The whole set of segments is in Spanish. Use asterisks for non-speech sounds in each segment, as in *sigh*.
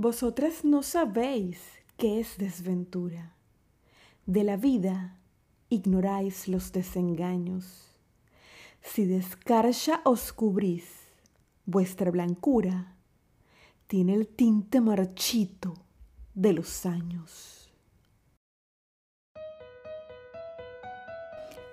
Vosotras no sabéis qué es desventura. De la vida ignoráis los desengaños. Si descarcha os cubrís, vuestra blancura tiene el tinte marchito de los años.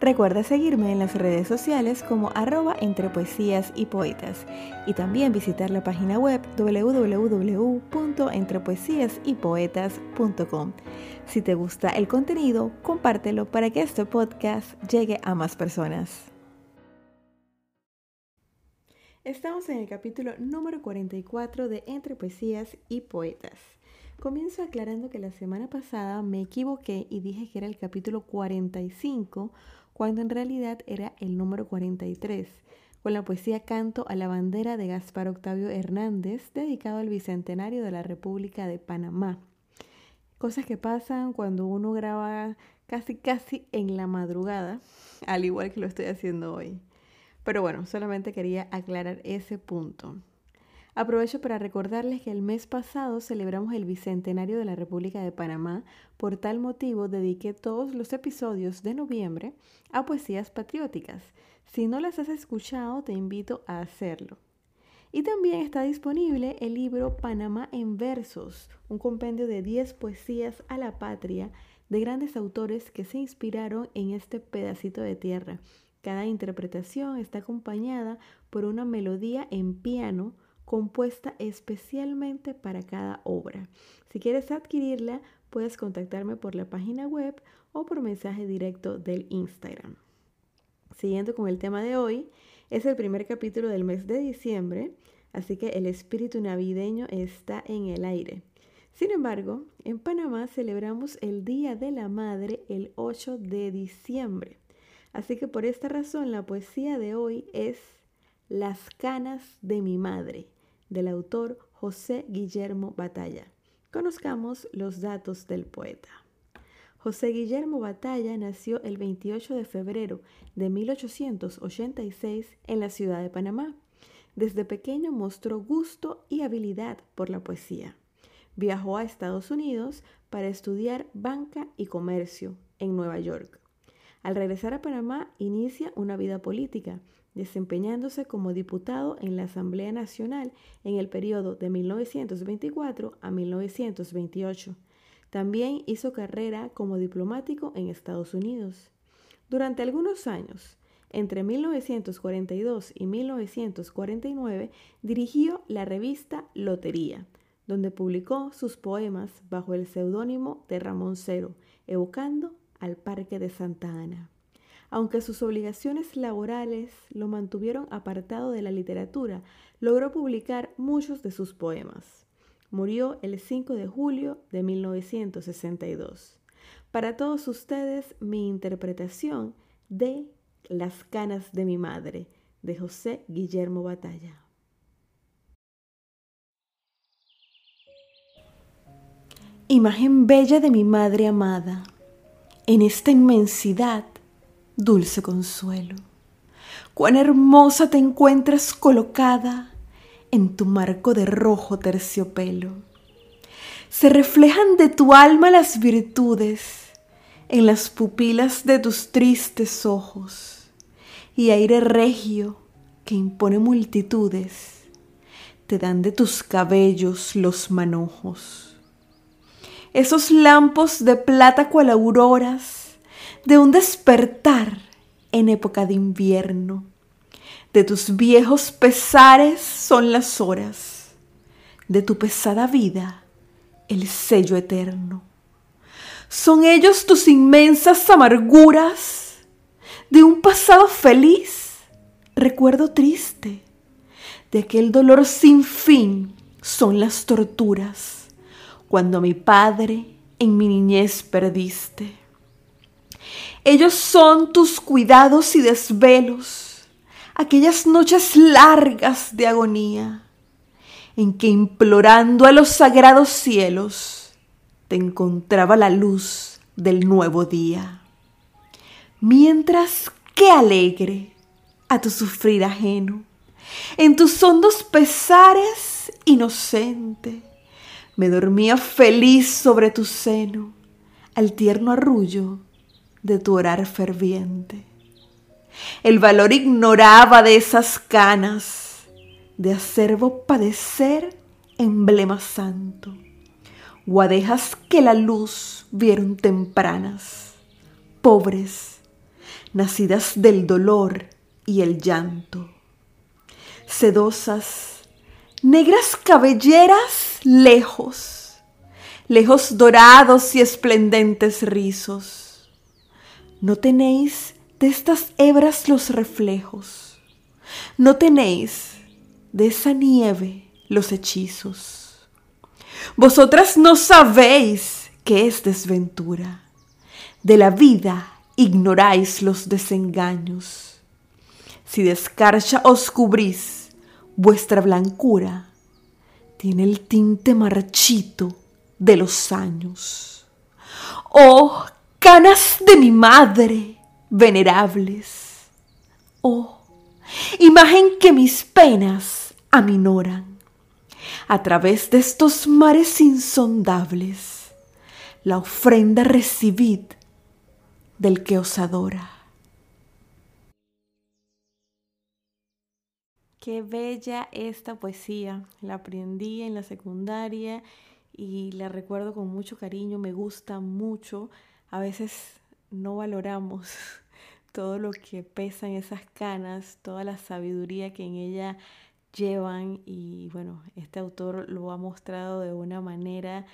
Recuerda seguirme en las redes sociales como arroba entre poesías y poetas y también visitar la página web www.entrepoesiasypoetas.com. Si te gusta el contenido, compártelo para que este podcast llegue a más personas. Estamos en el capítulo número 44 de Entre Poesías y Poetas. Comienzo aclarando que la semana pasada me equivoqué y dije que era el capítulo 45 cuando en realidad era el número 43, con la poesía Canto a la bandera de Gaspar Octavio Hernández, dedicado al Bicentenario de la República de Panamá. Cosas que pasan cuando uno graba casi casi en la madrugada, al igual que lo estoy haciendo hoy. Pero bueno, solamente quería aclarar ese punto. Aprovecho para recordarles que el mes pasado celebramos el Bicentenario de la República de Panamá. Por tal motivo dediqué todos los episodios de noviembre a poesías patrióticas. Si no las has escuchado, te invito a hacerlo. Y también está disponible el libro Panamá en versos, un compendio de 10 poesías a la patria de grandes autores que se inspiraron en este pedacito de tierra. Cada interpretación está acompañada por una melodía en piano, compuesta especialmente para cada obra. Si quieres adquirirla, puedes contactarme por la página web o por mensaje directo del Instagram. Siguiendo con el tema de hoy, es el primer capítulo del mes de diciembre, así que el espíritu navideño está en el aire. Sin embargo, en Panamá celebramos el Día de la Madre el 8 de diciembre. Así que por esta razón la poesía de hoy es Las canas de mi madre del autor José Guillermo Batalla. Conozcamos los datos del poeta. José Guillermo Batalla nació el 28 de febrero de 1886 en la ciudad de Panamá. Desde pequeño mostró gusto y habilidad por la poesía. Viajó a Estados Unidos para estudiar banca y comercio en Nueva York. Al regresar a Panamá inicia una vida política, desempeñándose como diputado en la Asamblea Nacional en el periodo de 1924 a 1928. También hizo carrera como diplomático en Estados Unidos. Durante algunos años, entre 1942 y 1949, dirigió la revista Lotería, donde publicó sus poemas bajo el seudónimo de Ramón Cero, evocando al Parque de Santa Ana. Aunque sus obligaciones laborales lo mantuvieron apartado de la literatura, logró publicar muchos de sus poemas. Murió el 5 de julio de 1962. Para todos ustedes, mi interpretación de Las canas de mi madre, de José Guillermo Batalla. Imagen bella de mi madre amada, en esta inmensidad dulce consuelo. Cuán hermosa te encuentras colocada en tu marco de rojo terciopelo. Se reflejan de tu alma las virtudes en las pupilas de tus tristes ojos y aire regio que impone multitudes te dan de tus cabellos los manojos. Esos lampos de plata cual auroras de un despertar en época de invierno. De tus viejos pesares son las horas, de tu pesada vida el sello eterno. Son ellos tus inmensas amarguras de un pasado feliz, recuerdo triste, de aquel dolor sin fin son las torturas, cuando mi padre en mi niñez perdiste. Ellos son tus cuidados y desvelos, aquellas noches largas de agonía, en que implorando a los sagrados cielos te encontraba la luz del nuevo día. Mientras que alegre a tu sufrir ajeno, en tus hondos pesares inocente, me dormía feliz sobre tu seno, al tierno arrullo de tu orar ferviente. El valor ignoraba de esas canas, de acervo padecer emblema santo, guadejas que la luz vieron tempranas, pobres, nacidas del dolor y el llanto, sedosas, negras cabelleras lejos, lejos dorados y esplendentes rizos. No tenéis de estas hebras los reflejos. No tenéis de esa nieve los hechizos. Vosotras no sabéis qué es desventura. De la vida ignoráis los desengaños. Si de escarcha os cubrís, vuestra blancura tiene el tinte marchito de los años. Oh, canas de mi madre, venerables. Oh, imagen que mis penas aminoran. A través de estos mares insondables, la ofrenda recibid del que os adora. Qué bella esta poesía. La aprendí en la secundaria y la recuerdo con mucho cariño, me gusta mucho. A veces no valoramos *laughs* todo lo que pesan esas canas, toda la sabiduría que en ella llevan y bueno, este autor lo ha mostrado de una manera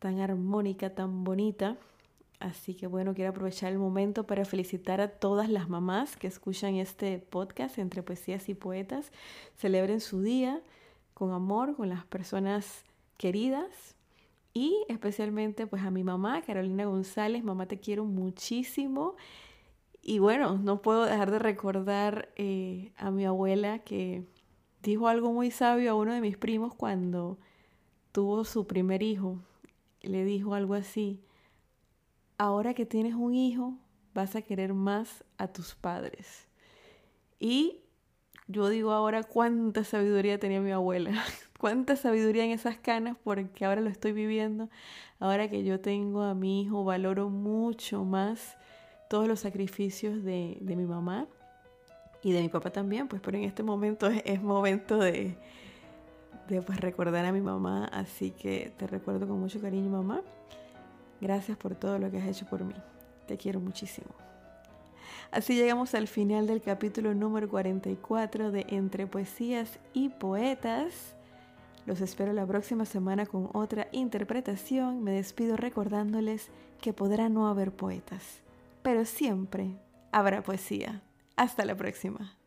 tan armónica, tan bonita. Así que bueno, quiero aprovechar el momento para felicitar a todas las mamás que escuchan este podcast entre poesías y poetas. Celebren su día con amor, con las personas queridas y especialmente pues a mi mamá, Carolina González, mamá te quiero muchísimo. Y bueno, no puedo dejar de recordar eh, a mi abuela que dijo algo muy sabio a uno de mis primos cuando tuvo su primer hijo. Le dijo algo así, ahora que tienes un hijo, vas a querer más a tus padres. Y yo digo ahora cuánta sabiduría tenía mi abuela. *laughs* cuánta sabiduría en esas canas porque ahora lo estoy viviendo. Ahora que yo tengo a mi hijo, valoro mucho más todos los sacrificios de, mi mamá y de mi papá también, pues pero en este momento es, momento de, de pues, recordar a mi mamá, así que te recuerdo con mucho cariño mamá. Gracias por todo lo que has hecho por mí. Te quiero muchísimo. Así llegamos al final del capítulo número 44 de Entre Poesías y Poetas. Los espero la próxima semana con otra interpretación. Me despido recordándoles que podrá no haber poetas, pero siempre habrá poesía. Hasta la próxima.